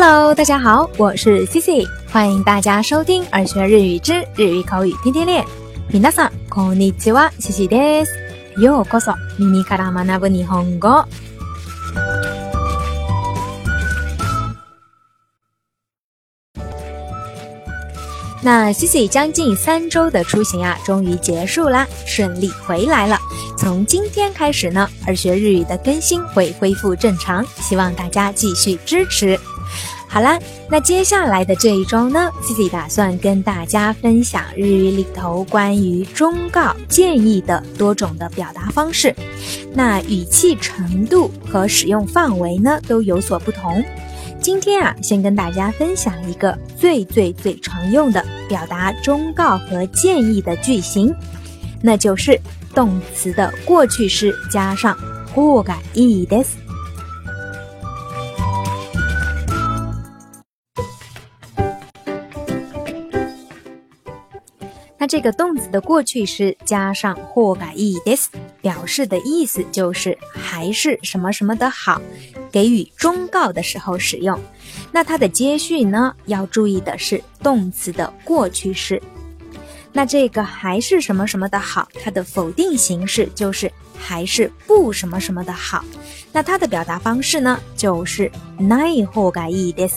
Hello，大家好，我是 Cici，欢迎大家收听《耳学日语之日语口语天天练》。みなさんこんにちは、Cici です。ようこそ、耳から学ぶ日本語。那 Cici 将近三周的出行呀，终于结束啦，顺利回来了。从今天开始呢，耳学日语的更新会恢复正常，希望大家继续支持。好啦，那接下来的这一周呢，c i 打算跟大家分享日语里头关于忠告、建议的多种的表达方式。那语气程度和使用范围呢都有所不同。今天啊，先跟大家分享一个最最最常用的表达忠告和建议的句型，那就是动词的过去式加上「或が」イです。这个动词的过去式加上或改意 this 表示的意思就是还是什么什么的好，给予忠告的时候使用。那它的接续呢，要注意的是动词的过去式。那这个还是什么什么的好，它的否定形式就是还是不什么什么的好。那它的表达方式呢，就是奈或改意 this。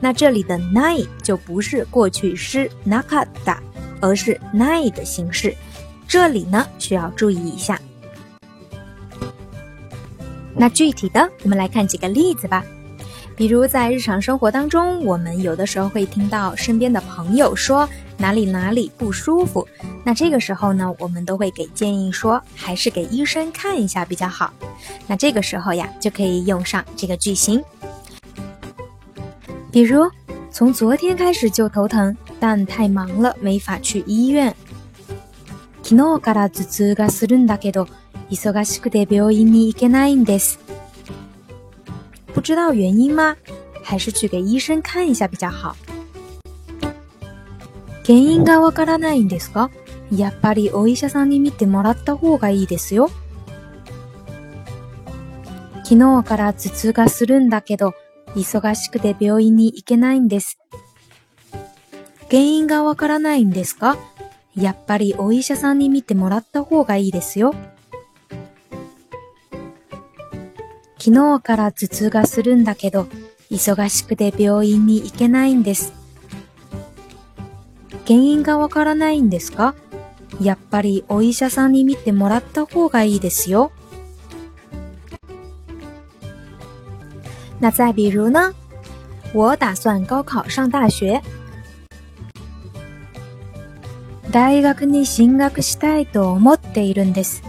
那这里的 nine 就不是过去式那 a k 而是 n 奈的形式，这里呢需要注意一下。那具体的，我们来看几个例子吧。比如在日常生活当中，我们有的时候会听到身边的朋友说哪里哪里不舒服，那这个时候呢，我们都会给建议说还是给医生看一下比较好。那这个时候呀，就可以用上这个句型。比如，从昨天开始就头疼。但太忙了没法去医院。昨日から頭痛がするんだけど、忙しくて病院に行けないんです。不知道原因吗？还是去给医生看一下比较好。原因がわからないんですか？やっぱりお医者さんに見てもらった方がいいですよ。昨日から頭痛がするんだけど、忙しくて病院に行けないんです。原因がわからないんですかやっぱりお医者さんに診てもらった方がいいですよ。昨日から頭痛がするんだけど、忙しくて病院に行けないんです。原因がわからないんですかやっぱりお医者さんに診てもらった方がいいですよ。那再比如呢？我打算高考上大学。大学に進学したいと思っているんです。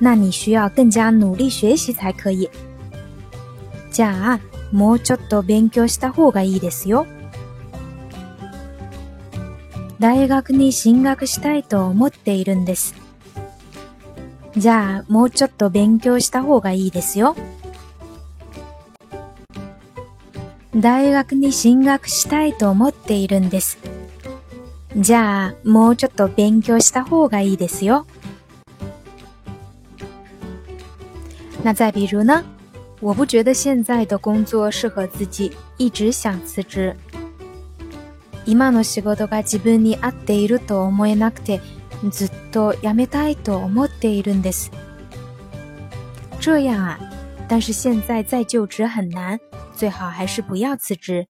那你需要更加努力学习才可以。じゃあ、もうちょっと勉強した方がいいですよ。大学に進学したいと思っているんです。じゃあ、もうちょっと勉強した方がいいですよ。大学に進学したいと思っているんです。じゃあ、もうちょっと勉強した方がいいですよ。那再比如呢？我不觉得现在的工作适合自己，一直想辞职。今の仕事が自分に合っていると思えなくて、ずっと辞めたいと思っているんです。这样啊，但是现在再就职很难，最好还是不要辞职。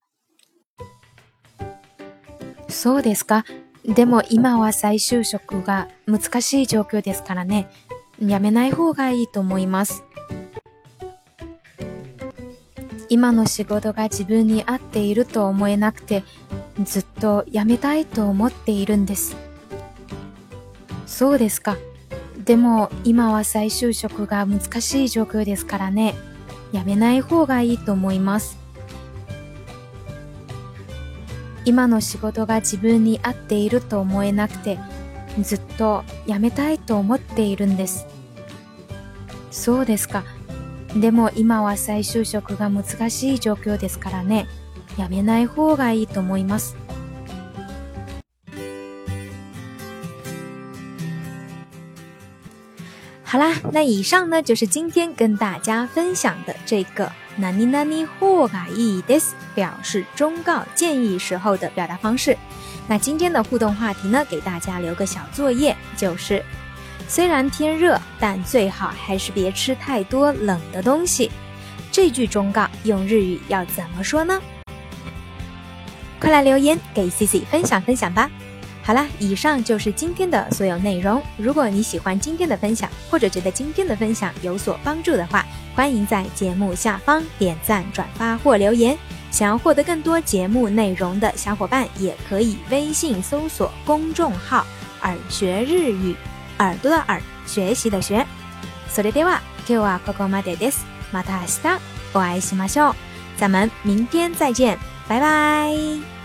そうですか。でも今は再就職が難しい状況ですからね。やめない方がいいと思います。今の仕事が自分に合っていると思えなくて、ずっと辞めたいと思っているんです。そうですか。でも今は再就職が難しい状況ですからね。やめない方がいいと思います。今の仕事が自分に合っていると思えなくてずっと辞めたいと思っているんですそうですかでも今は再就職が難しい状況ですからね辞めない方がいいと思います好啦，那以上呢就是今天跟大家分享的这个ナニ i ニホがいいです表示忠告建议时候的表达方式。那今天的互动话题呢，给大家留个小作业，就是虽然天热，但最好还是别吃太多冷的东西。这句忠告用日语要怎么说呢？快来留言给 Cici 分享分享吧。好了，以上就是今天的所有内容。如果你喜欢今天的分享，或者觉得今天的分享有所帮助的话，欢迎在节目下方点赞、转发或留言。想要获得更多节目内容的小伙伴，也可以微信搜索公众号“耳学日语”，耳朵的耳，学习的学。今日爹ここまでです。また明日お会いしましょう。咱们明天再见，拜拜。